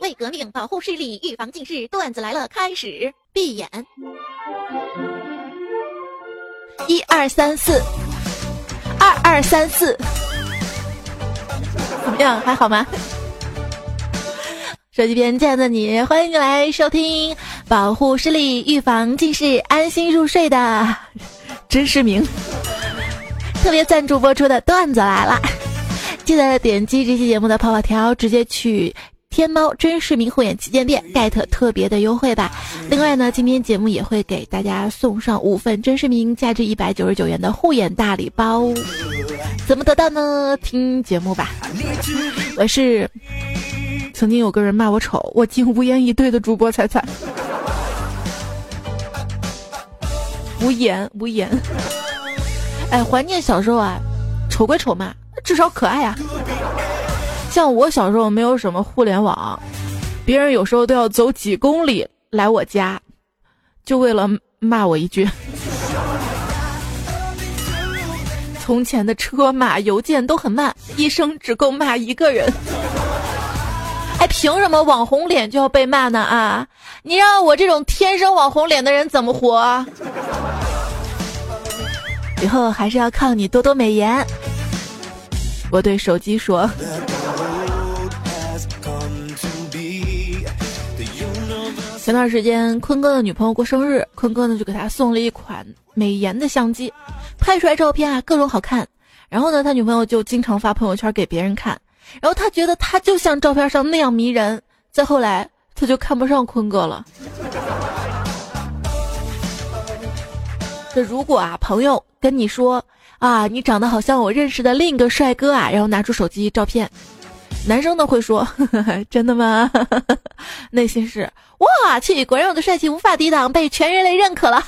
为革命保护视力，预防近视，段子来了，开始闭眼。一二三四，二二三四，怎么样？还好吗？手机边亲爱的你，欢迎你来收听保护视力、预防近视、安心入睡的 真视明特别赞助播出的段子来了。记得点击这期节目的泡泡条，直接去。天猫真视明护眼旗舰店 get 特别的优惠吧！另外呢，今天节目也会给大家送上五份真视明价值一百九十九元的护眼大礼包。怎么得到呢？听节目吧。我是曾经有个人骂我丑，我竟无言以对的主播彩彩。无言无言。哎，怀念小时候啊，丑归丑嘛，至少可爱啊。像我小时候没有什么互联网，别人有时候都要走几公里来我家，就为了骂我一句。从前的车马邮件都很慢，一生只够骂一个人。哎，凭什么网红脸就要被骂呢？啊，你让我这种天生网红脸的人怎么活？以后还是要靠你多多美颜。我对手机说。前段时间，坤哥的女朋友过生日，坤哥呢就给他送了一款美颜的相机，拍出来照片啊各种好看。然后呢，他女朋友就经常发朋友圈给别人看，然后他觉得他就像照片上那样迷人。再后来，他就看不上坤哥了。这如果啊，朋友跟你说啊，你长得好像我认识的另一个帅哥啊，然后拿出手机照片。男生呢会说 呵呵：“真的吗？” 内心是：“哇去，果然我的帅气无法抵挡，被全人类认可了。”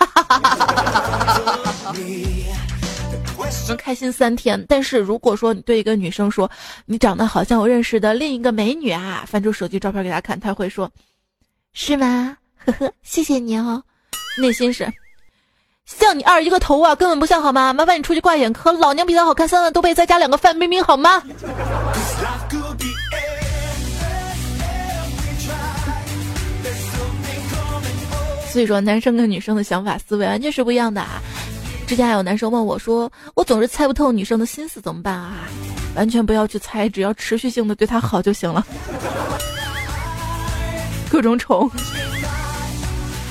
能开心三天。但是如果说你对一个女生说：“你长得好像我认识的另一个美女啊！”翻出手机照片给她看，她会说：“是吗？”呵呵，谢谢你哦。内心是：“像你二一个头啊，根本不像好吗？麻烦你出去挂眼科，老娘比他好看三万多倍，再加两个范冰冰好吗？”所以说，男生跟女生的想法思维完全是不一样的啊！之前还有男生问我说：“我总是猜不透女生的心思，怎么办啊？”完全不要去猜，只要持续性的对她好就行了。各种宠。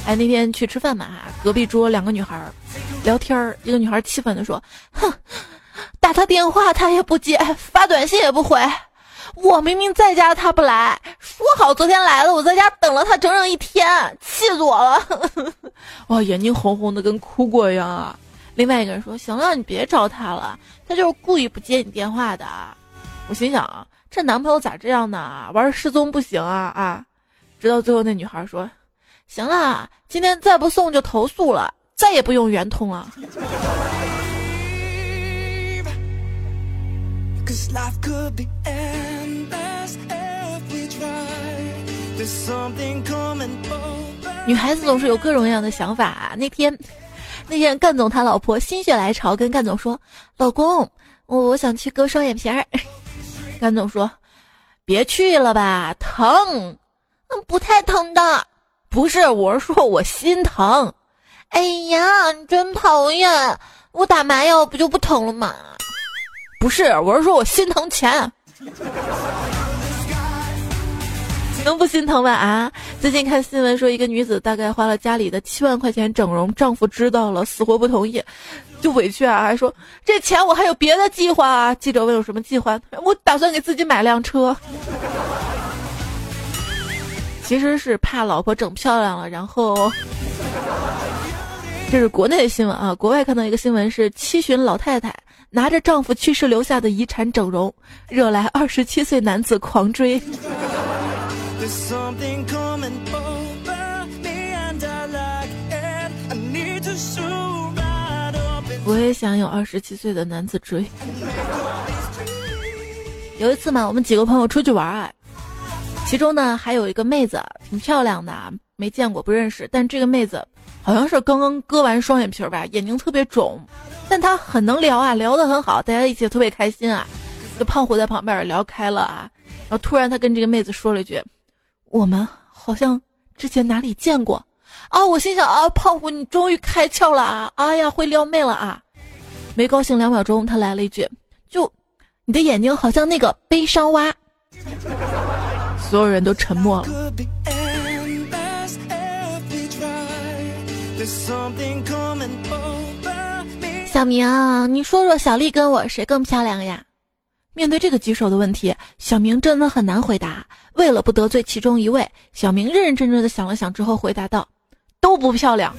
哎，那天去吃饭嘛，隔壁桌两个女孩聊天儿，一个女孩气愤地说：“哼，打他电话他也不接，发短信也不回。”我明明在家，他不来，说好昨天来了，我在家等了他整整一天，气死我了！哇，眼睛红红的，跟哭过一样啊！另外一个人说：“行了，你别找他了，他就是故意不接你电话的。”我心想，这男朋友咋这样呢？玩失踪不行啊啊！直到最后，那女孩说：“行了，今天再不送就投诉了，再也不用圆通了。”女孩子总是有各种各样的想法。那天，那天干总他老婆心血来潮跟干总说：“老公，我我想去割双眼皮儿。”干总说：“别去了吧，疼。”“嗯，不太疼的。”“不是，我是说我心疼。”“哎呀，你真讨厌！我打麻药不就不疼了吗？”“不是，我是说我心疼钱。”能不心疼吗？啊！最近看新闻说，一个女子大概花了家里的七万块钱整容，丈夫知道了，死活不同意，就委屈啊，还说这钱我还有别的计划啊。记者问有什么计划，我打算给自己买辆车。其实是怕老婆整漂亮了，然后这是国内的新闻啊。国外看到一个新闻是七旬老太太拿着丈夫去世留下的遗产整容，惹来二十七岁男子狂追。我也想有二十七岁的男子追。有一次嘛，我们几个朋友出去玩啊，其中呢还有一个妹子挺漂亮的，没见过不认识，但这个妹子好像是刚刚割完双眼皮吧，眼睛特别肿，但她很能聊啊，聊得很好，大家一起特别开心啊。这胖虎在旁边聊开了啊，然后突然他跟这个妹子说了一句：“我们好像之前哪里见过啊！”我心想啊，胖虎你终于开窍了啊！哎呀，会撩妹了啊！没高兴两秒钟，他来了一句：“就你的眼睛好像那个悲伤蛙。”所有人都沉默了。小明，你说说小丽跟我谁更漂亮呀？面对这个棘手的问题，小明真的很难回答。为了不得罪其中一位，小明认认真真的想了想之后回答道：“都不漂亮。”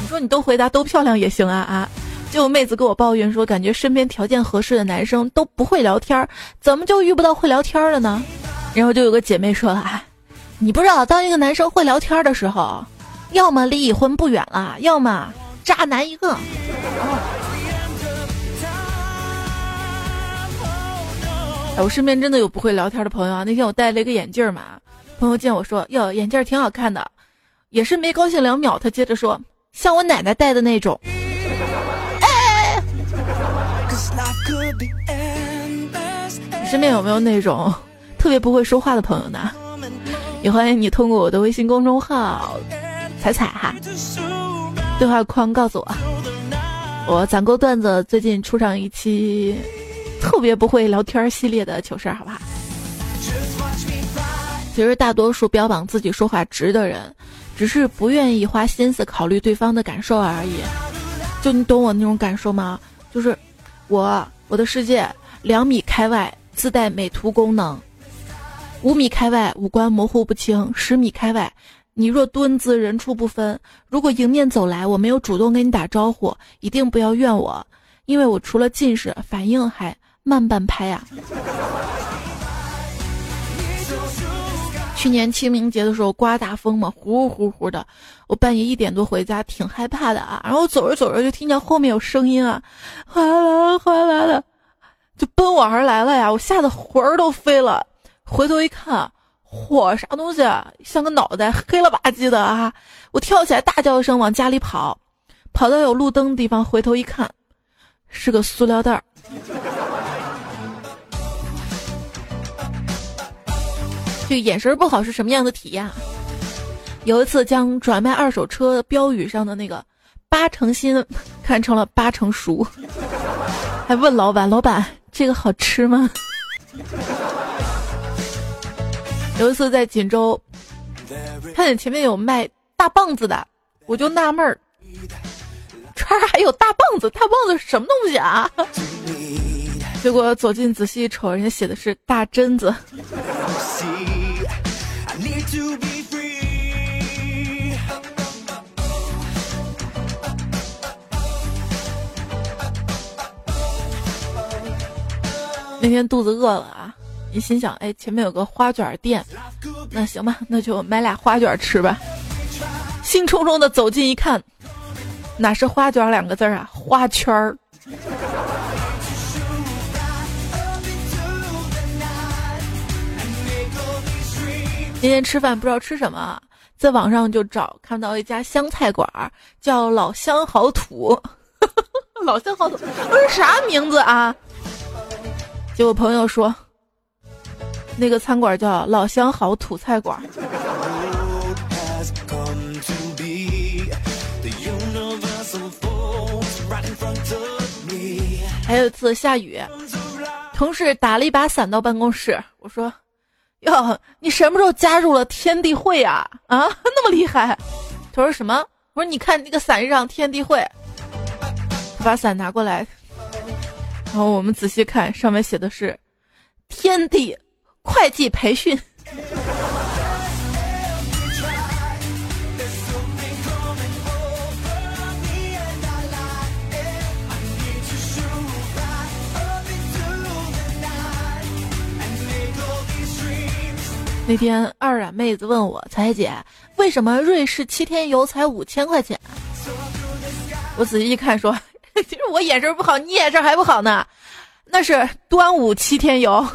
你说你都回答都漂亮也行啊啊！就有妹子跟我抱怨说，感觉身边条件合适的男生都不会聊天，怎么就遇不到会聊天的呢？然后就有个姐妹说了：“啊，你不知道，当一个男生会聊天的时候，要么离已婚不远了，要么渣男一个。”我身边真的有不会聊天的朋友啊！那天我戴了一个眼镜嘛，朋友见我说：“哟，眼镜挺好看的。”也是没高兴两秒，他接着说：“像我奶奶戴的那种。”你身边有没有那种 特别不会说话的朋友呢？也欢迎你通过我的微信公众号“彩彩”哈，对话框告诉我，我攒够段子，最近出上一期特别不会聊天系列的糗事，好不好？其实大多数标榜自己说话直的人，只是不愿意花心思考虑对方的感受而已。就你懂我那种感受吗？就是我我的世界两米开外自带美图功能，五米开外五官模糊不清，十米开外你若蹲姿人畜不分。如果迎面走来，我没有主动跟你打招呼，一定不要怨我，因为我除了近视，反应还慢半拍呀。去年清明节的时候刮大风嘛，呼呼呼的，我半夜一点多回家，挺害怕的啊。然后走着走着就听见后面有声音啊，哗啦哗啦的，就奔我而来了呀！我吓得魂儿都飞了。回头一看，嚯，啥东西啊？像个脑袋，黑了吧唧的啊！我跳起来大叫一声，往家里跑，跑到有路灯的地方，回头一看，是个塑料袋儿。这眼神不好是什么样的体验？有一次将转卖二手车标语上的那个“八成新” 看成了“八成熟”，还问老板：“老板，这个好吃吗？”有一次在锦州，看见前面有卖大棒子的，我就纳闷儿，这儿还有大棒子？大棒子是什么东西啊？结果走近仔细一瞅，人家写的是大榛子。那天肚子饿了啊，一心想，哎，前面有个花卷店，那行吧，那就买俩花卷吃吧。兴冲冲的走近一看，哪是花卷两个字啊，花圈儿。今天吃饭不知道吃什么，在网上就找看到一家湘菜馆儿，叫老乡好土，老乡好土，这是啥名字啊？结果朋友说，那个餐馆叫老乡好土菜馆。还有一次下雨，同事打了一把伞到办公室，我说。哟，你什么时候加入了天地会啊？啊，那么厉害！他说什么？我说你看那个伞上天地会。他把伞拿过来，然后我们仔细看，上面写的是天地会计培训。那天二染妹子问我：“彩姐，为什么瑞士七天游才五千块钱？”我仔细一看，说：“ 其实我眼神不好，你眼神还不好呢。那是端午七天游。”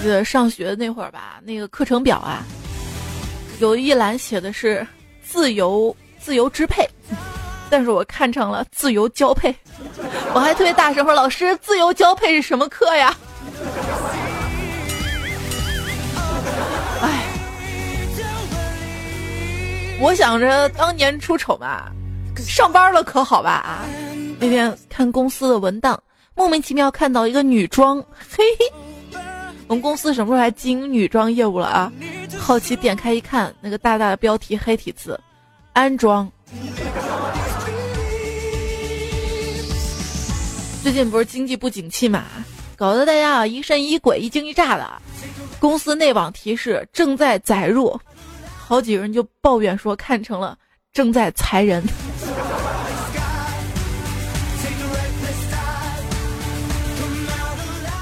记得上学那会儿吧，那个课程表啊，有一栏写的是。自由自由支配，但是我看成了自由交配。我还特别大声说：“老师，自由交配是什么课呀？”哎，我想着当年出丑嘛，上班了可好吧？啊，那天看公司的文档，莫名其妙看到一个女装，嘿嘿，我们公司什么时候还经营女装业务了啊？好奇点开一看，那个大大的标题黑体字，安装。最近不是经济不景气嘛，搞得大家啊疑神疑鬼、一惊一乍的。公司内网提示正在载入，好几个人就抱怨说看成了正在裁人。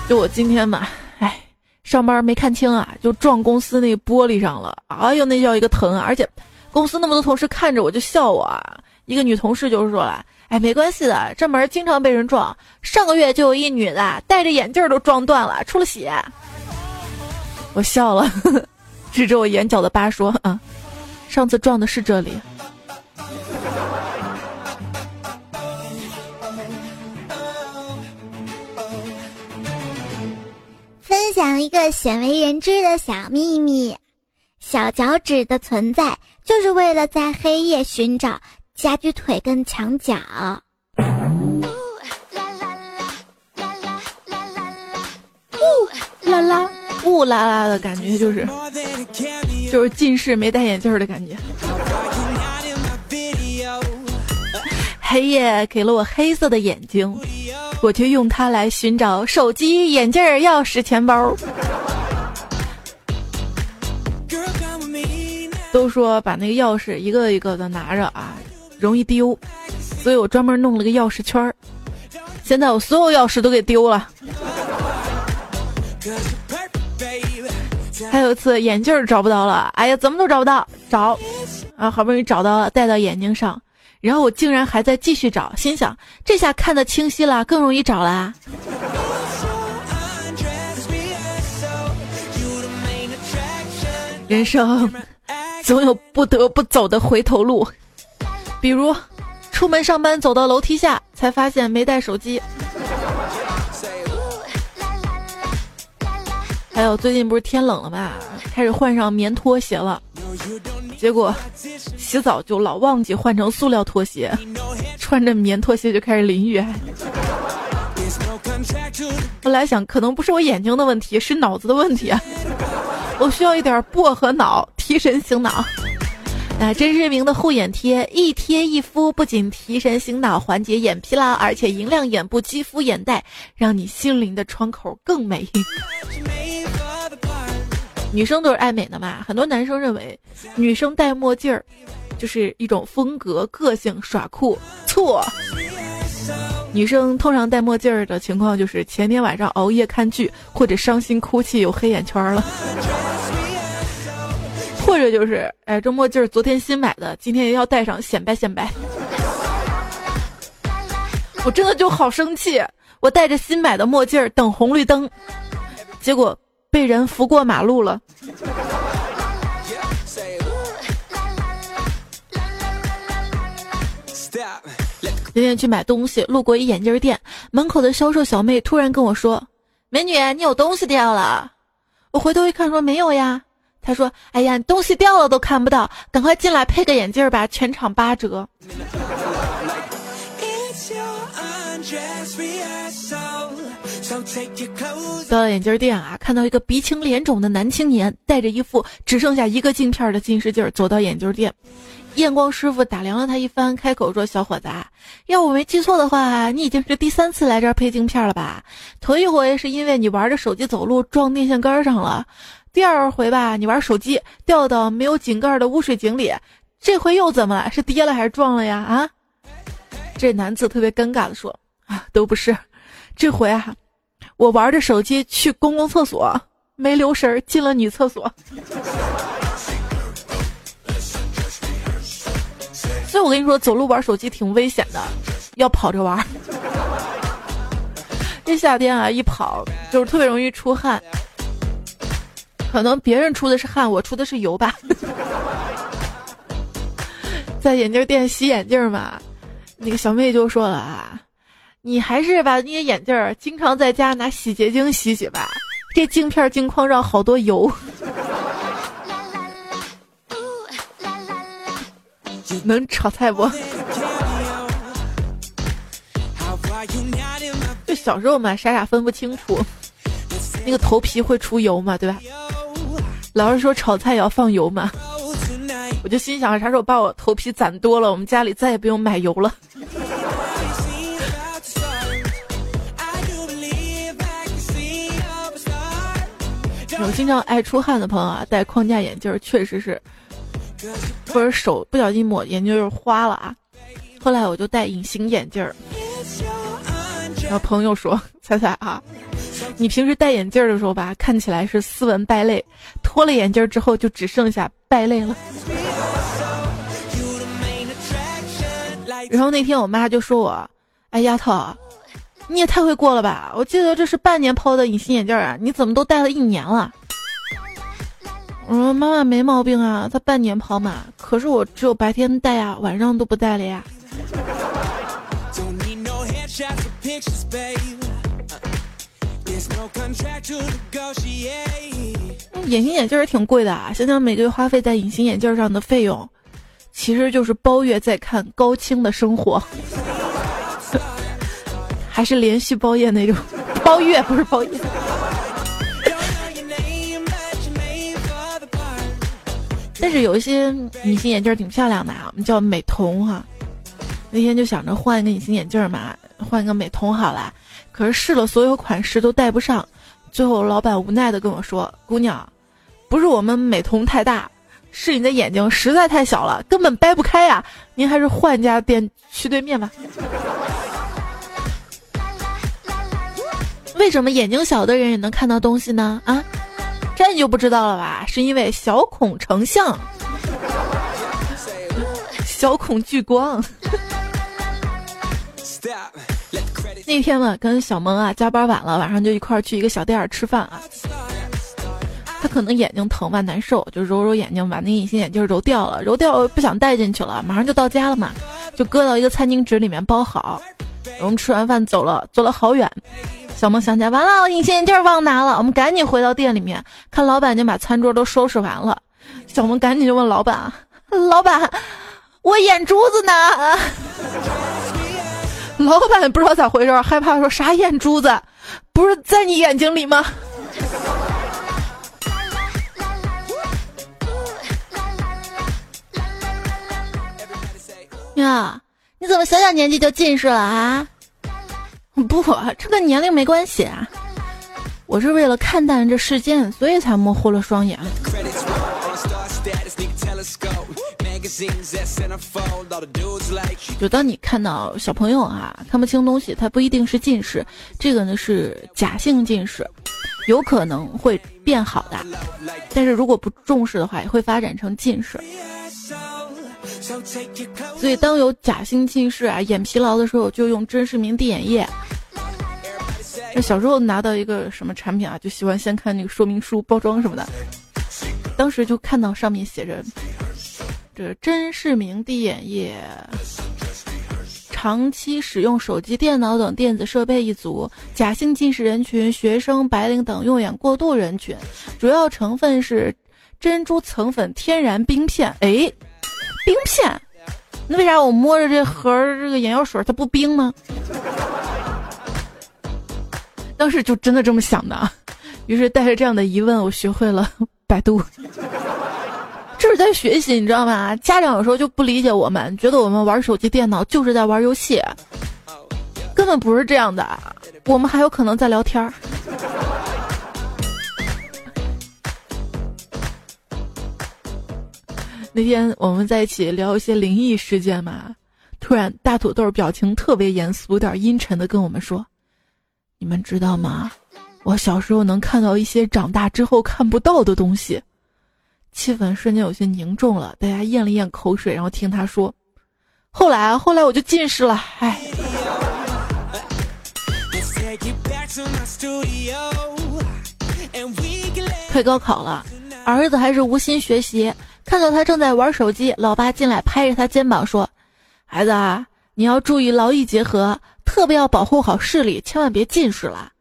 就我今天嘛，哎，上班没看清啊，就撞公司那玻璃上了。哎呦，那叫一个疼啊！而且公司那么多同事看着我就笑我。啊。一个女同事就说了。哎，没关系的，这门经常被人撞。上个月就有一女的戴着眼镜都撞断了，出了血。我笑了，指着我眼角的疤说：“啊，上次撞的是这里。”分享一个鲜为人知的小秘密：小脚趾的存在就是为了在黑夜寻找。家具腿跟墙角，呜啦啦，呜啦啦的感觉就是，就是近视没戴眼镜的感觉。黑夜给了我黑色的眼睛，我就用它来寻找手机、眼镜、钥匙、钱包。都说把那个钥匙一个一个的拿着啊。容易丢，所以我专门弄了个钥匙圈儿。现在我所有钥匙都给丢了。还有一次眼镜找不到了，哎呀，怎么都找不到，找啊，好不容易找到了，戴到眼睛上，然后我竟然还在继续找，心想这下看得清晰了，更容易找啦。人生总有不得不走的回头路。比如，出门上班走到楼梯下，才发现没带手机。还有最近不是天冷了吧，开始换上棉拖鞋了，结果洗澡就老忘记换成塑料拖鞋，穿着棉拖鞋就开始淋雨。后来想，可能不是我眼睛的问题，是脑子的问题，我需要一点薄荷脑提神醒脑。那真视明的护眼贴一贴一敷，不仅提神醒脑、缓解眼疲劳，而且莹亮眼部肌肤眼袋，让你心灵的窗口更美。女生都是爱美的嘛，很多男生认为女生戴墨镜儿就是一种风格、个性、耍酷。错，女生通常戴墨镜儿的情况就是前天晚上熬夜看剧，或者伤心哭泣有黑眼圈了。或者就是，哎，这墨镜儿昨天新买的，今天也要戴上显摆显摆。我真的就好生气，我戴着新买的墨镜儿等红绿灯，结果被人扶过马路了。今天去买东西，路过一眼镜店，门口的销售小妹突然跟我说：“美女，你有东西掉了。”我回头一看，说：“没有呀。”他说：“哎呀，东西掉了都看不到，赶快进来配个眼镜吧，全场八折。”到了眼镜店啊，看到一个鼻青脸肿的男青年，带着一副只剩下一个镜片的近视镜，走到眼镜店。验光师傅打量了他一番，开口说：“小伙子，要我没记错的话，你已经是第三次来这儿配镜片了吧？头一回是因为你玩着手机走路撞电线杆上了。”第二回吧，你玩手机掉到没有井盖的污水井里，这回又怎么了？是跌了还是撞了呀？啊！这男子特别尴尬的说：“啊，都不是，这回啊，我玩着手机去公共厕所，没留神进了女厕所。所以我跟你说，走路玩手机挺危险的，要跑着玩。这夏天啊，一跑就是特别容易出汗。”可能别人出的是汗，我出的是油吧。在眼镜店洗眼镜嘛，那个小妹就说了啊，你还是把那些眼镜经常在家拿洗洁精洗洗吧，这镜片镜框上好多油。能炒菜不？就小时候嘛，傻傻分不清楚，那个头皮会出油嘛，对吧？老师说炒菜也要放油嘛，我就心想啥时候把我头皮攒多了，我们家里再也不用买油了。有经常爱出汗的朋友啊，戴框架眼镜确实是。或者手不小心抹眼镜儿花了啊，后来我就戴隐形眼镜儿。然后朋友说：“ 猜猜啊，你平时戴眼镜的时候吧，看起来是斯文败类，脱了眼镜之后就只剩下败类了。”然后那天我妈就说我：“哎，丫头，你也太会过了吧！我记得这是半年抛的隐形眼镜啊，你怎么都戴了一年了？”我说妈妈没毛病啊，她半年抛嘛。可是我只有白天戴呀，晚上都不戴了呀。隐形眼镜儿挺贵的啊，想想每个月花费在隐形眼镜上的费用，其实就是包月在看高清的生活，还是连续包夜那种，包月不是包夜。但是有一些隐形眼镜挺漂亮的啊，我们叫美瞳哈。那天就想着换一个隐形眼镜嘛，换一个美瞳好了。可是试了所有款式都戴不上，最后老板无奈的跟我说：“姑娘，不是我们美瞳太大，是你的眼睛实在太小了，根本掰不开呀。您还是换家店去对面吧。”为什么眼睛小的人也能看到东西呢？啊？这你就不知道了吧？是因为小孔成像，小孔聚光。那天嘛，跟小萌啊加班晚了，晚上就一块儿去一个小店儿吃饭啊。他可能眼睛疼吧，难受，就揉揉眼睛，把那隐形眼镜揉掉了，揉掉不想戴进去了，马上就到家了嘛，就搁到一个餐巾纸里面包好。我们吃完饭走了，走了好远。小萌想起来，完了，隐形眼镜忘拿了。我们赶紧回到店里面，看老板已经把餐桌都收拾完了。小萌赶紧就问老板：“老板，我眼珠子呢？”老板不知道咋回事，害怕说啥眼珠子？不是在你眼睛里吗？呀，你怎么小小年纪就近视了啊？不，这跟年龄没关系啊！我是为了看淡这世间，所以才模糊了双眼。就当你看到小朋友啊看不清东西，他不一定是近视，这个呢是假性近视，有可能会变好的。但是如果不重视的话，也会发展成近视。所以，当有假性近视啊、眼疲劳的时候，就用真视明滴眼液。那小时候拿到一个什么产品啊，就喜欢先看那个说明书、包装什么的。当时就看到上面写着：“这真视明滴眼液，长期使用手机、电脑等电子设备一族，假性近视人群、学生、白领等用眼过度人群，主要成分是珍珠层粉天然冰片。”哎。冰片，那为啥我摸着这盒这个眼药水它不冰呢？当时就真的这么想的，于是带着这样的疑问，我学会了百度。是在学习，你知道吗？家长有时候就不理解我们，觉得我们玩手机、电脑就是在玩游戏，根本不是这样的，我们还有可能在聊天儿。那天我们在一起聊一些灵异事件嘛，突然大土豆表情特别严肃，有点阴沉的跟我们说：“你们知道吗？我小时候能看到一些长大之后看不到的东西。”气氛瞬间有些凝重了，大家咽了咽口水，然后听他说：“后来啊，后来我就近视了，唉。”快高考了，儿子还是无心学习。看到他正在玩手机，老爸进来拍着他肩膀说：“孩子啊，你要注意劳逸结合，特别要保护好视力，千万别近视了。”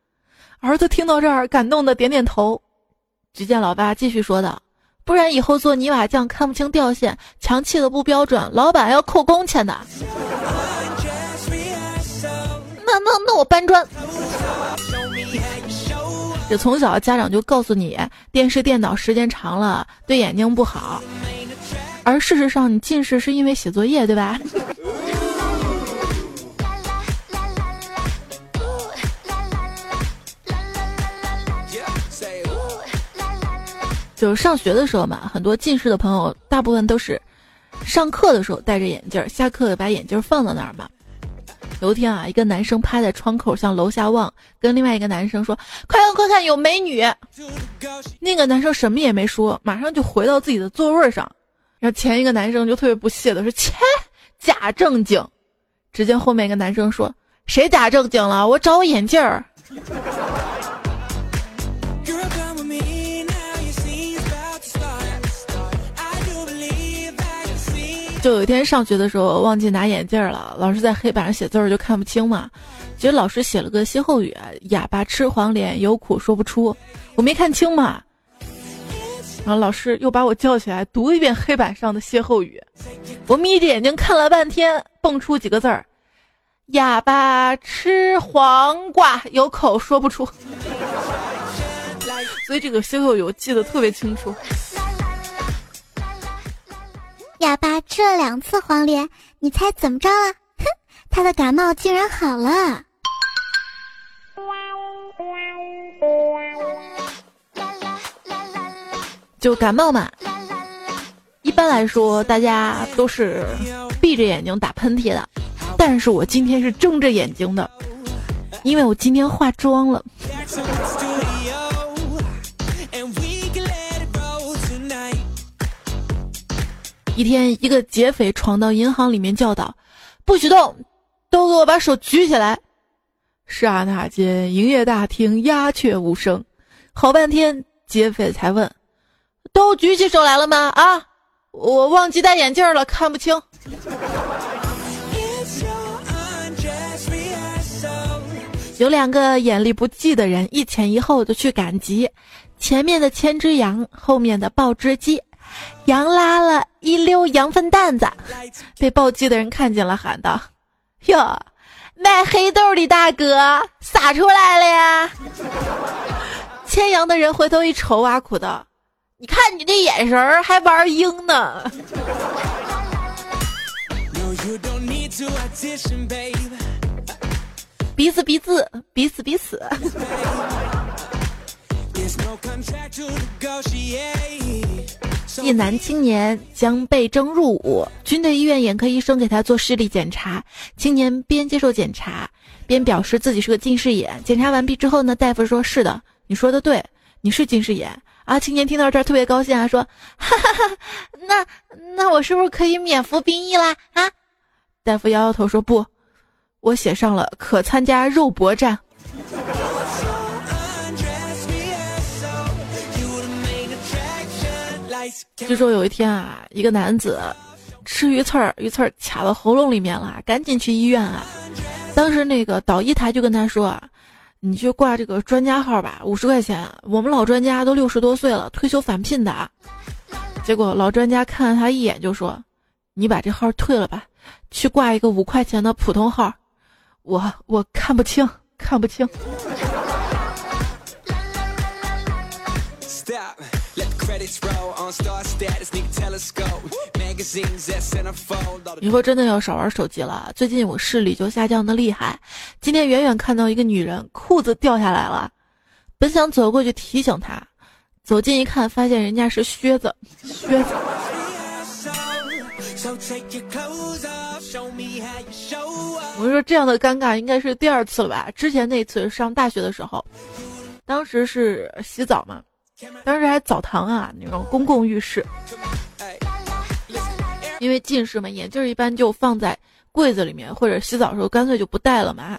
儿子听到这儿，感动的点点头。只见老爸继续说道：“不然以后做泥瓦匠看不清掉线，墙砌的不标准，老板要扣工钱的。”那那那我搬砖。这从小家长就告诉你，电视电脑时间长了对眼睛不好，而事实上你近视是因为写作业，对吧？就是上学的时候嘛，很多近视的朋友，大部分都是上课的时候戴着眼镜，下课把眼镜放到那儿嘛。有一天啊，一个男生趴在窗口向楼下望，跟另外一个男生说：“快看快看，有美女！”那个男生什么也没说，马上就回到自己的座位上。然后前一个男生就特别不屑的说：“切，假正经！”只见后面一个男生说：“谁假正经了？我找我眼镜儿。”就有一天上学的时候忘记拿眼镜了，老师在黑板上写字儿就看不清嘛。其实老师写了个歇后语：“哑巴吃黄连，有苦说不出。”我没看清嘛，然后老师又把我叫起来读一遍黑板上的歇后语。我眯着眼睛看了半天，蹦出几个字儿：“哑巴吃黄瓜，有口说不出。”所以这个歇后语我记得特别清楚。哑巴吃了两次黄连，你猜怎么着了？哼，他的感冒竟然好了。就感冒嘛，一般来说大家都是闭着眼睛打喷嚏的，但是我今天是睁着眼睛的，因为我今天化妆了。一天，一个劫匪闯到银行里面，叫道：“不许动，都给我把手举起来！”刹那间，营业大厅鸦雀无声。好半天，劫匪才问：“都举起手来了吗？”啊，我忘记戴眼镜了，看不清。有两个眼力不济的人，一前一后的去赶集，前面的牵只羊，后面的抱只鸡。羊拉了一溜羊粪蛋子，被暴击的人看见了，喊道：“哟，卖黑豆的大哥，撒出来了呀！”牵羊的人回头一瞅，挖苦道：“你看你这眼神儿，还玩鹰呢。”鼻子鼻子，彼此彼此。一男青年将被征入伍，军队医院眼科医生给他做视力检查。青年边接受检查，边表示自己是个近视眼。检查完毕之后呢，大夫说：“是的，你说的对，你是近视眼。”啊，青年听到这儿特别高兴啊，说：“哈哈哈，那那我是不是可以免服兵役啦？”啊，大夫摇摇头说：“不，我写上了可参加肉搏战。”据说有一天啊，一个男子吃鱼刺儿，鱼刺儿卡到喉咙里面了，赶紧去医院啊。当时那个导医台就跟他说啊：“你去挂这个专家号吧，五十块钱。我们老专家都六十多岁了，退休返聘的。”结果老专家看了他一眼就说：“你把这号退了吧，去挂一个五块钱的普通号。我我看不清，看不清。”以后真的要少玩手机了。最近我视力就下降的厉害。今天远远看到一个女人裤子掉下来了，本想走过去提醒她，走近一看，发现人家是靴子。靴子。我说这样的尴尬应该是第二次了吧？之前那次上大学的时候，当时是洗澡嘛。当时还澡堂啊，那种公共浴室，因为近视嘛，眼镜一般就放在柜子里面，或者洗澡的时候干脆就不戴了嘛。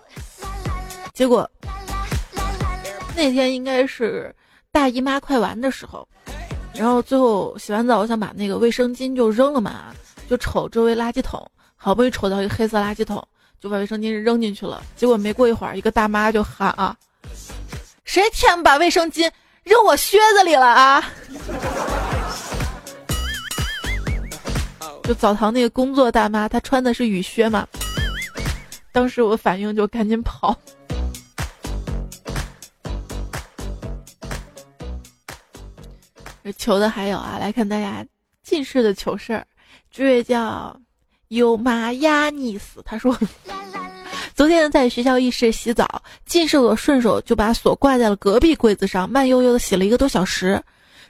结果那天应该是大姨妈快完的时候，然后最后洗完澡，我想把那个卫生巾就扔了嘛，就瞅周围垃圾桶，好不容易瞅到一个黑色垃圾桶，就把卫生巾扔进去了。结果没过一会儿，一个大妈就喊啊：“谁天把卫生巾扔我靴子里了啊？”就澡堂那个工作大妈，她穿的是雨靴嘛。当时我反应就赶紧跑。求的还有啊，来看大家近视的糗事儿。这位叫有玛亚尼斯，他说，啦啦昨天在学校浴室洗澡，近视我顺手就把锁挂在了隔壁柜子上，慢悠悠的洗了一个多小时，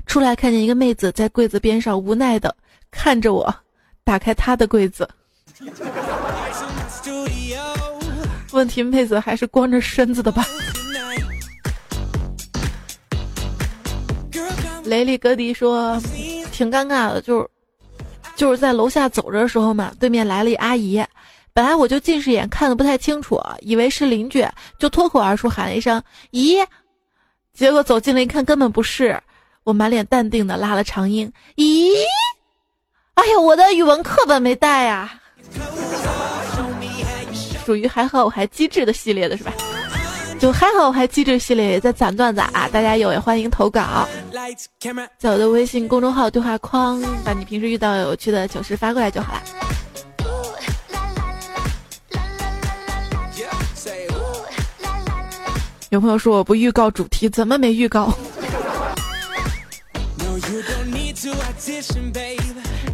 出来看见一个妹子在柜子边上无奈的看着我，打开她的柜子。问题妹子还是光着身子的吧？雷利格迪说，挺尴尬的，就是就是在楼下走着的时候嘛，对面来了一阿姨，本来我就近视眼看的不太清楚，以为是邻居，就脱口而出喊了一声“姨”，结果走近了一看，根本不是，我满脸淡定的拉了长音“咦”，哎呀，我的语文课本没带呀，属于还好我还机智的系列的是吧？就还好，我还机智系列也在攒段子啊！大家有也欢迎投稿，在我的微信公众号对话框，把你平时遇到有趣的糗事发过来就好了。有朋友说我不预告主题，怎么没预告？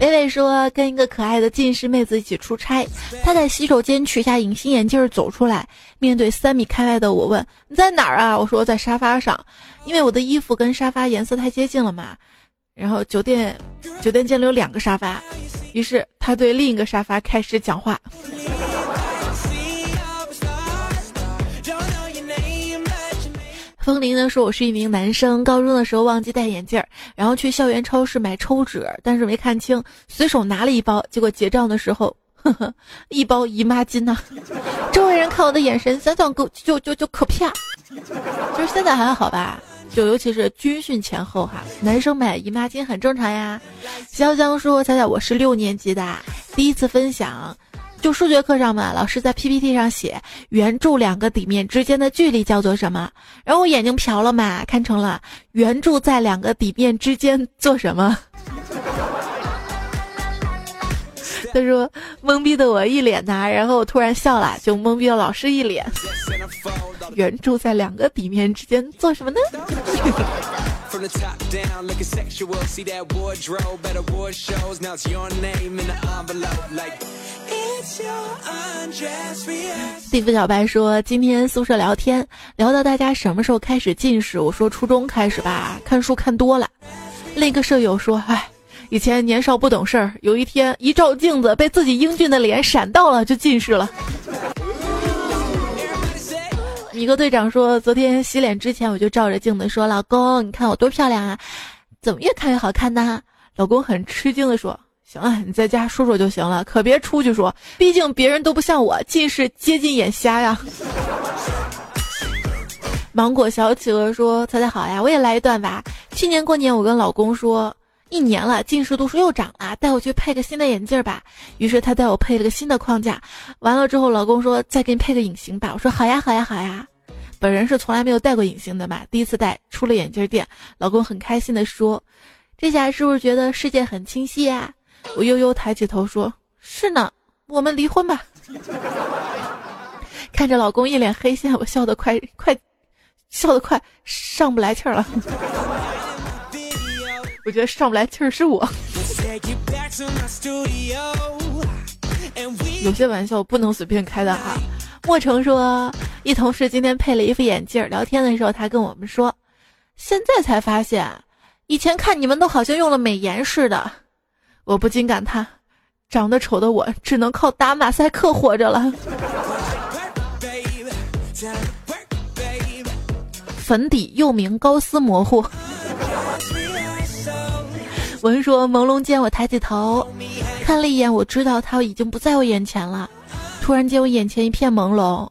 磊磊说跟一个可爱的近视妹子一起出差，他在洗手间取下隐形眼镜走出来，面对三米开外的我问：“你在哪儿啊？”我说：“在沙发上，因为我的衣服跟沙发颜色太接近了嘛。”然后酒店酒店间里有两个沙发，于是他对另一个沙发开始讲话。风铃呢说：“我是一名男生，高中的时候忘记戴眼镜儿，然后去校园超市买抽纸，但是没看清，随手拿了一包，结果结账的时候，呵呵，一包姨妈巾呐。周围人看我的眼神，想想就就就就可怕。就是现在还好吧，就尤其是军训前后哈，男生买姨妈巾很正常呀。潇湘说：彩彩，我是六年级的，第一次分享。”就数学课上嘛，老师在 PPT 上写圆柱两个底面之间的距离叫做什么？然后我眼睛瞟了嘛，看成了圆柱在两个底面之间做什么？他说懵逼的我一脸呐，然后我突然笑了，就懵逼了老师一脸。圆柱在两个底面之间做什么呢？地府小白说：“今天宿舍聊天，聊到大家什么时候开始近视，我说初中开始吧，看书看多了。”另一个舍友说：“哎，以前年少不懂事儿，有一天一照镜子，被自己英俊的脸闪到了，就近视了。”米格队长说：“昨天洗脸之前，我就照着镜子说，老公，你看我多漂亮啊，怎么越看越好看呢？”老公很吃惊的说。行了，你在家说说就行了，可别出去说，毕竟别人都不像我近视接近眼瞎呀。芒果小企鹅说：“猜猜好呀，我也来一段吧。去年过年，我跟老公说，一年了，近视度数又涨了，带我去配个新的眼镜吧。于是他带我配了个新的框架。完了之后，老公说再给你配个隐形吧。我说好呀，好呀，好呀。本人是从来没有戴过隐形的嘛，第一次戴，出了眼镜店，老公很开心的说，这下是不是觉得世界很清晰呀？”我悠悠抬起头说：“是呢，我们离婚吧。”看着老公一脸黑线，我笑得快快，笑得快上不来气儿了。我觉得上不来气儿是我。有些玩笑不能随便开的哈。莫成说，一同事今天配了一副眼镜，聊天的时候他跟我们说，现在才发现，以前看你们都好像用了美颜似的。我不禁感叹，长得丑的我只能靠打马赛克活着了。粉底又名高斯模糊。文说朦胧间，我抬起头看了一眼，我知道他已经不在我眼前了。突然间，我眼前一片朦胧，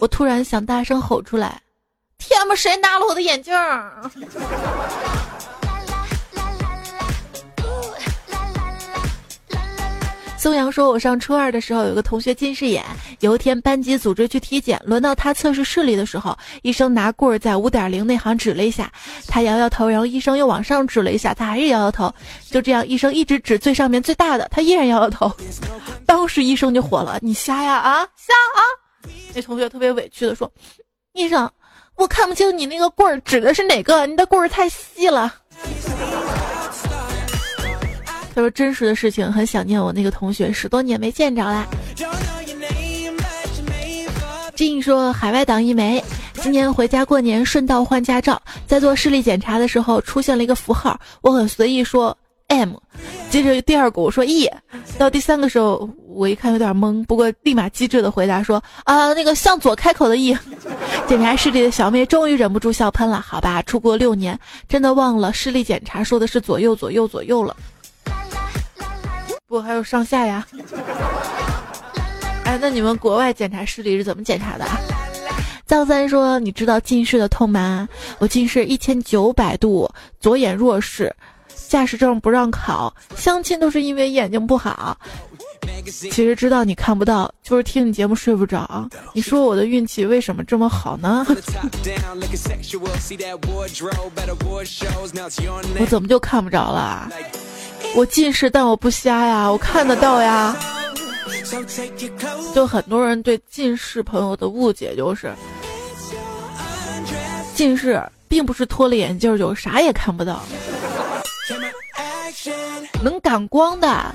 我突然想大声吼出来：“天哪，谁拿了我的眼镜？” 东阳说：“我上初二的时候，有个同学近视眼。有一天，班级组织去体检，轮到他测试视力的时候，医生拿棍儿在五点零那行指了一下，他摇摇头，然后医生又往上指了一下，他还是摇摇头。就这样，医生一直指最上面最大的，他依然摇摇头。当时医生就火了：‘你瞎呀啊瞎啊！’那同学特别委屈的说：‘医生，我看不清你那个棍儿指的是哪个，你的棍儿太细了。’”他说：“真实的事情，很想念我那个同学，十多年没见着啦。”金说：“海外党一枚，今年回家过年，顺道换驾照，在做视力检查的时候出现了一个符号，我很随意说 M，接着第二个我说 E，到第三个时候我一看有点懵，不过立马机智的回答说啊那个向左开口的 E。检查视力的小妹终于忍不住笑喷了，好吧，出国六年，真的忘了视力检查说的是左右左右左右了。”不，还有上下呀。哎，那你们国外检查视力是怎么检查的？藏三说：“你知道近视的痛吗？我近视一千九百度，左眼弱视，驾驶证不让考，相亲都是因为眼睛不好。其实知道你看不到，就是听你节目睡不着。你说我的运气为什么这么好呢？我怎么就看不着了？”我近视，但我不瞎呀，我看得到呀。就很多人对近视朋友的误解就是，近视并不是脱了眼镜就啥也看不到，能感光的。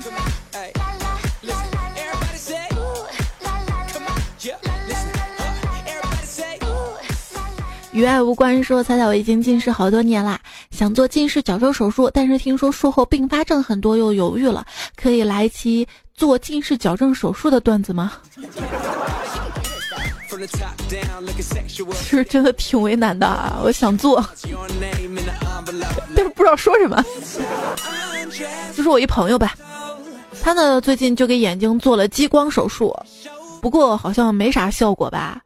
与爱无关。说彩彩，我已经近视好多年啦，想做近视矫正手术，但是听说术后并发症很多，又犹豫了。可以来一期做近视矫正手术的段子吗？其实真的挺为难的，啊，我想做，但是不知道说什么。就是我一朋友吧，他呢最近就给眼睛做了激光手术，不过好像没啥效果吧？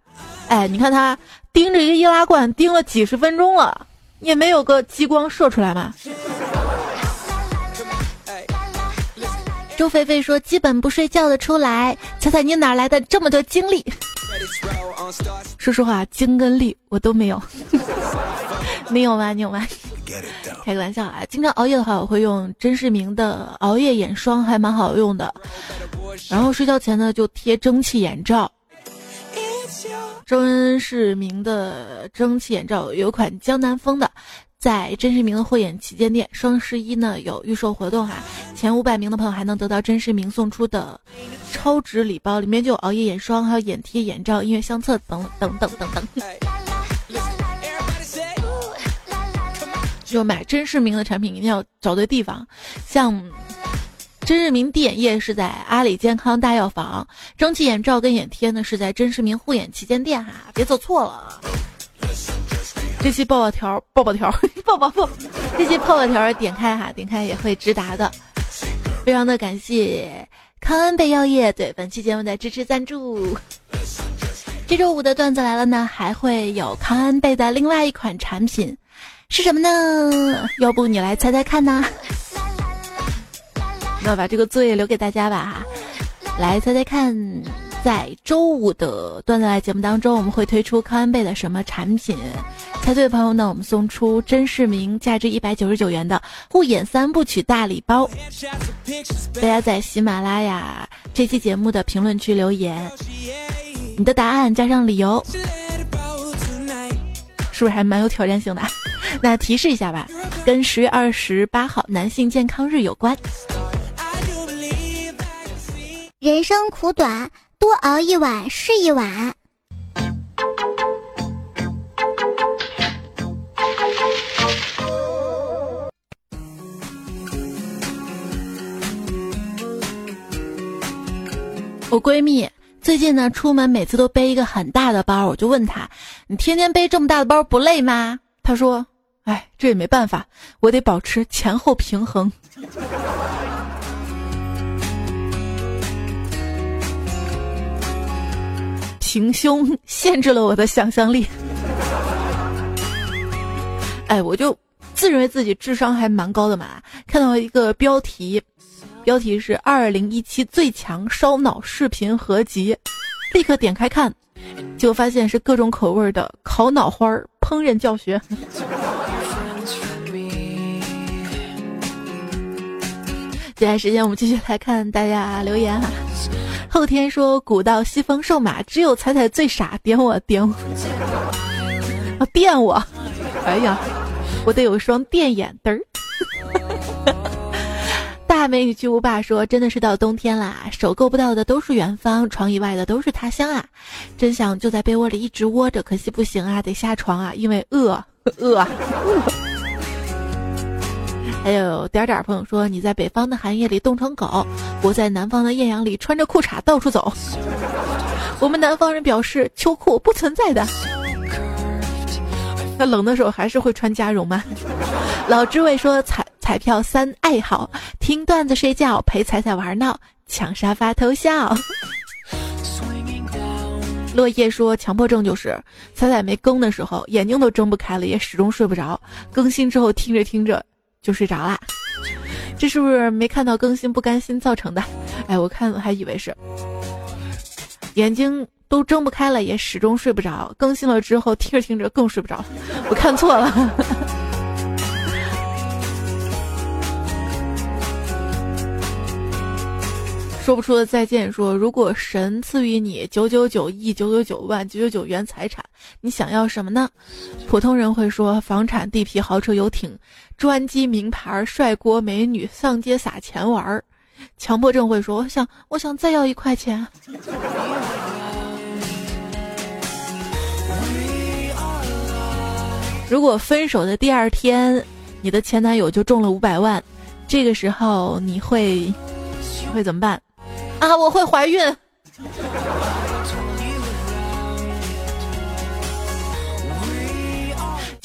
哎，你看他。盯着一个易拉罐盯了几十分钟了，也没有个激光射出来嘛。周菲菲说：“基本不睡觉的出来，猜猜你哪来的这么多精力？”说实话，精跟力我都没有。你有吗？你有吗？开个玩笑啊！经常熬夜的话，我会用甄视明的熬夜眼霜，还蛮好用的。然后睡觉前呢，就贴蒸汽眼罩。甄视明的蒸汽眼罩有款江南风的，在甄视明的护眼旗舰店双十一呢有预售活动哈，前五百名的朋友还能得到甄视明送出的超值礼包，里面就有熬夜眼霜、还有眼贴、眼罩、音乐相册等等等等等。就买甄视明的产品一定要找对地方，像。真视明滴眼液是在阿里健康大药房，蒸汽眼罩跟眼贴呢是在真视明护眼旗舰店哈，别走错了。这期抱抱条，抱抱条，抱抱抱，这期泡泡条点开哈，点开也会直达的。非常的感谢康恩贝药业对本期节目的支持赞助。这周五的段子来了呢，还会有康恩贝的另外一款产品是什么呢？要不你来猜猜看呢？那把这个作业留给大家吧哈，来猜猜看，在周五的段子来节目当中，我们会推出康恩贝的什么产品？猜对的朋友呢，我们送出真视明价值一百九十九元的护眼三部曲大礼包。大家在喜马拉雅这期节目的评论区留言，你的答案加上理由，是不是还蛮有挑战性的？那提示一下吧，跟十月二十八号男性健康日有关。人生苦短，多熬一晚是一晚。我闺蜜最近呢，出门每次都背一个很大的包，我就问她：“你天天背这么大的包不累吗？”她说：“哎，这也没办法，我得保持前后平衡。”平胸限制了我的想象力。哎，我就自认为自己智商还蛮高的嘛。看到一个标题，标题是二零一七最强烧脑视频合集，立刻点开看，结果发现是各种口味的烤脑花烹饪教学。接下来时间我们继续来看大家留言啊。后天说古道西风瘦马，只有彩彩最傻，点我点我啊电我，哎呀，我得有双电眼灯儿。大美女巨无霸说：“真的是到冬天啦，手够不到的都是远方，床以外的都是他乡啊！真想就在被窝里一直窝着，可惜不行啊，得下床啊，因为饿饿。”还有点点朋友说：“你在北方的寒夜里冻成狗，我在南方的艳阳里穿着裤衩到处走。”我们南方人表示秋裤不存在的。那冷的时候还是会穿加绒吗？老知味说彩彩票三爱好：听段子睡觉，陪彩彩玩闹，抢沙发偷笑。落叶说强迫症就是彩彩没更的时候眼睛都睁不开了，也始终睡不着。更新之后听着听着就睡着啦，这是不是没看到更新不甘心造成的？哎，我看还以为是眼睛。都睁不开了，也始终睡不着。更新了之后，听着听着更睡不着。我看错了。说不出的再见。说如果神赐予你九九九亿九九九万九九九元财产，你想要什么呢？普通人会说房产、地皮、豪车、游艇、专机、名牌、帅锅、美女，上街撒钱玩儿。强迫症会说我想我想再要一块钱。如果分手的第二天，你的前男友就中了五百万，这个时候你会会怎么办？啊，我会怀孕。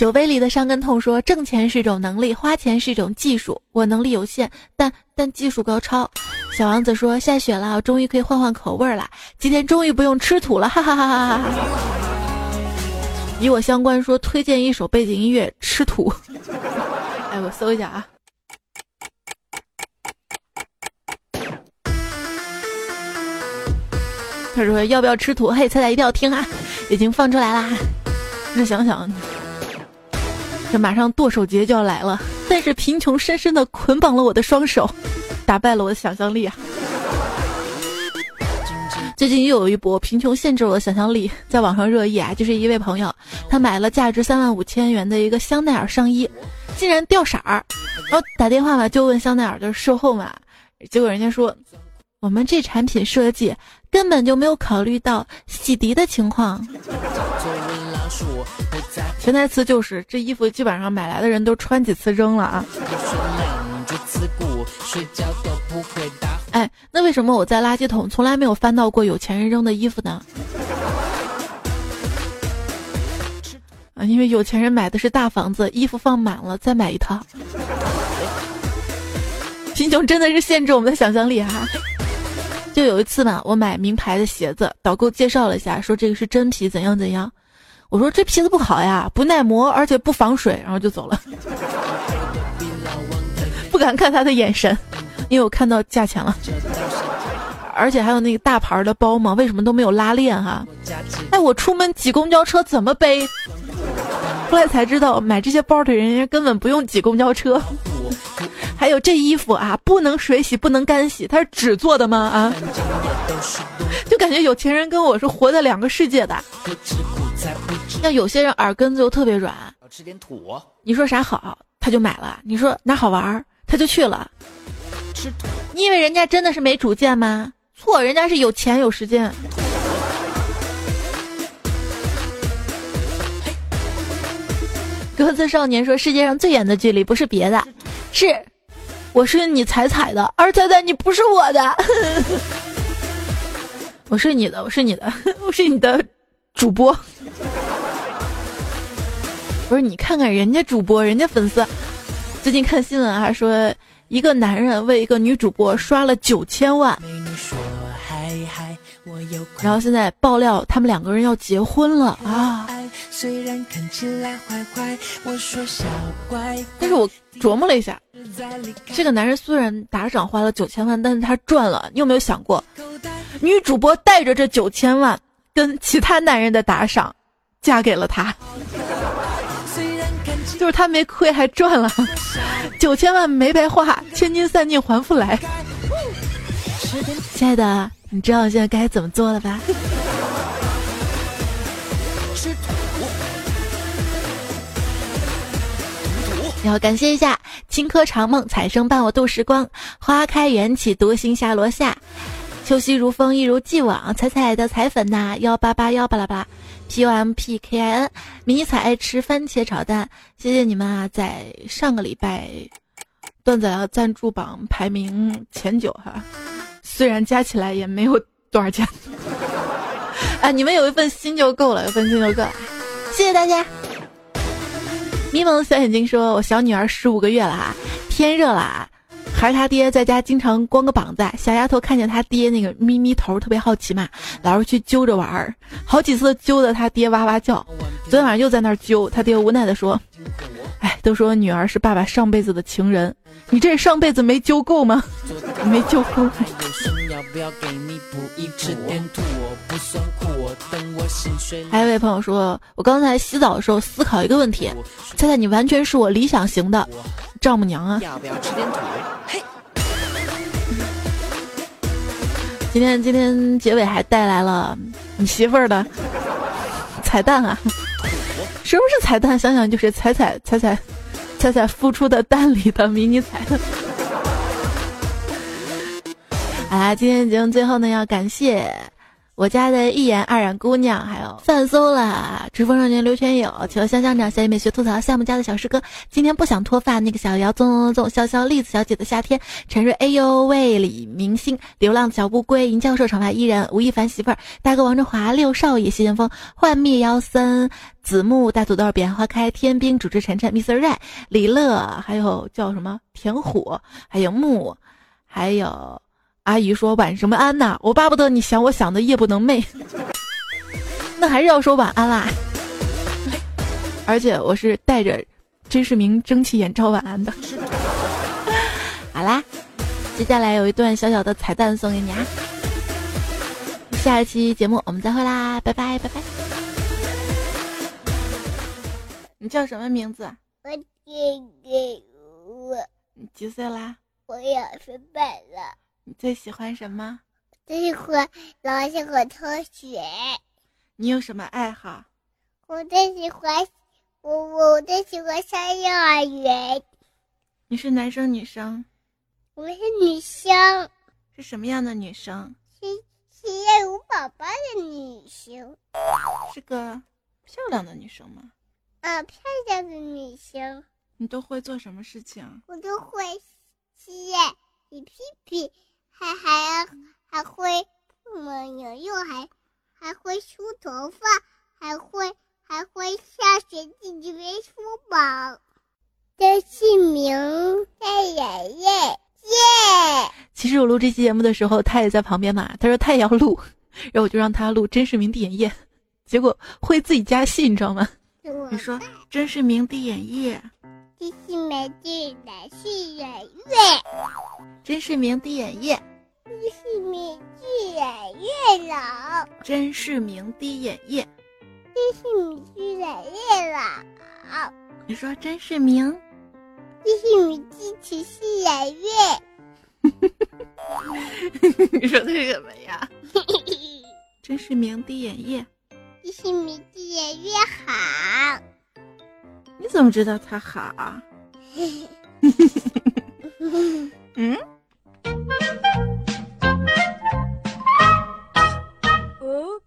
酒杯里的伤根痛说：挣钱是一种能力，花钱是一种技术。我能力有限，但但技术高超。小王子说：下雪了，我终于可以换换口味了。今天终于不用吃土了，哈哈哈哈哈哈。与我相关，说推荐一首背景音乐《吃土》。哎，我搜一下啊。他说要不要吃土？嘿，猜猜一定要听啊！已经放出来啦。那想想，这马上剁手节就要来了，但是贫穷深深的捆绑了我的双手，打败了我的想象力啊。最近又有一波贫穷限制我的想象力，在网上热议啊，就是一位朋友，他买了价值三万五千元的一个香奈儿上衣，竟然掉色儿，然后打电话嘛就问香奈儿的售后嘛，结果人家说，我们这产品设计根本就没有考虑到洗涤的情况。潜台词就是这衣服基本上买来的人都穿几次扔了啊。哎，那为什么我在垃圾桶从来没有翻到过有钱人扔的衣服呢？啊，因为有钱人买的是大房子，衣服放满了再买一套。贫穷真的是限制我们的想象力哈。就有一次嘛，我买名牌的鞋子，导购介绍了一下，说这个是真皮，怎样怎样。我说这皮子不好呀，不耐磨，而且不防水，然后就走了。不敢看他的眼神。因为我看到价钱了，而且还有那个大牌的包嘛，为什么都没有拉链哈？哎，我出门挤公交车怎么背？后来才知道，买这些包的人家根本不用挤公交车。还有这衣服啊，不能水洗，不能干洗，它是纸做的吗？啊？就感觉有钱人跟我是活在两个世界的。像有些人耳根子又特别软，吃点土。你说啥好，他就买了；你说哪好玩，他就去了。你以为人家真的是没主见吗？错，人家是有钱有时间。格子少年说：“世界上最远的距离不是别的，是我是你彩彩的，而彩彩你不是我的。我是你的，我是你的，我是你的主播。不是你看看人家主播，人家粉丝，最近看新闻还说。”一个男人为一个女主播刷了九千万，然后现在爆料他们两个人要结婚了啊！但是我琢磨了一下，这个男人虽然打赏花了九千万，但是他赚了。你有没有想过，女主播带着这九千万跟其他男人的打赏，嫁给了他，就是他没亏还赚了，九千万没白花，千金散尽还复来。亲爱的，你知道现在该怎么做了吧？要感谢一下青稞长梦彩生伴我度时光，花开缘起独行下罗夏，秋夕如风一如既往，彩彩的彩粉呐幺八八幺巴拉巴拉，P U M P K I N 迷彩爱吃番茄炒蛋，谢谢你们啊，在上个礼拜段子要赞助榜排名前九哈，虽然加起来也没有多少钱，啊，你们有一份心就够了，有份心就够了，谢谢大家。迷蒙小眼睛说：“我小女儿十五个月了啊，天热了，是他爹在家经常光个膀子。小丫头看见他爹那个咪咪头，特别好奇嘛，老是去揪着玩儿，好几次揪的他爹哇哇叫。昨天晚上又在那儿揪，他爹无奈的说：‘哎，都说女儿是爸爸上辈子的情人，你这上辈子没揪够吗？没揪够。’”还有一位朋友说：“我刚才洗澡的时候思考一个问题，猜猜你完全是我理想型的丈母娘啊！”要不要吃点土？嘿今天今天结尾还带来了你媳妇儿的彩蛋啊！什么是彩蛋？想想就是彩彩彩彩彩彩孵出的蛋里的迷你彩。好好啦，今天节目最后呢，要感谢。我家的一眼二染姑娘，还有范搜了，直风少年刘全友，求香香长小美学吐槽项目家的小师哥，今天不想脱发那个小姚，纵纵潇潇栗子小姐的夏天，陈瑞哎呦喂李明星，流浪小乌龟，银教授长发伊人，吴亦凡媳妇儿，大哥王振华，六少爷谢剑锋，幻灭妖森，子木大土豆，彼岸花开，天兵主持晨晨，Mr. Ray，李乐，还有叫什么田虎，还有木，还有。阿姨说晚什么安呐？我巴不得你想我想的夜不能寐。那还是要说晚安啦。而且我是带着甄世明蒸汽眼罩晚安的。好啦，接下来有一段小小的彩蛋送给你啊。下一期节目我们再会啦，拜拜拜拜。你叫什么名字？我姐姐我。你几岁啦？我两岁半了。你最喜欢什么？最喜欢老师和同学。你有什么爱好？我最喜欢我我最喜欢上幼儿园。你是男生女生？我是女生。是什么样的女生？是是业务宝宝的女生。是个漂亮的女生吗？啊，漂亮的女生。你都会做什么事情？我都会吸洗屁屁。还还还会怎么样？又还还会梳头发，还会还会下学记准备书包。真是明太爷爷耶！其实我录这期节目的时候，他也在旁边嘛。他说他也要录，然后我就让他录真实名第眼液，结果会自己加戏，你知道吗？你说真实名第眼液。真是名第眼液。真是名第眼液。真是名第眼月老，真是名滴眼液，真是名第眼月老。你说真是名，真是名第七夕眼月。你说的 是什么呀？真是名滴眼液，真是名第眼月好。你怎么知道他好？嗯。Hook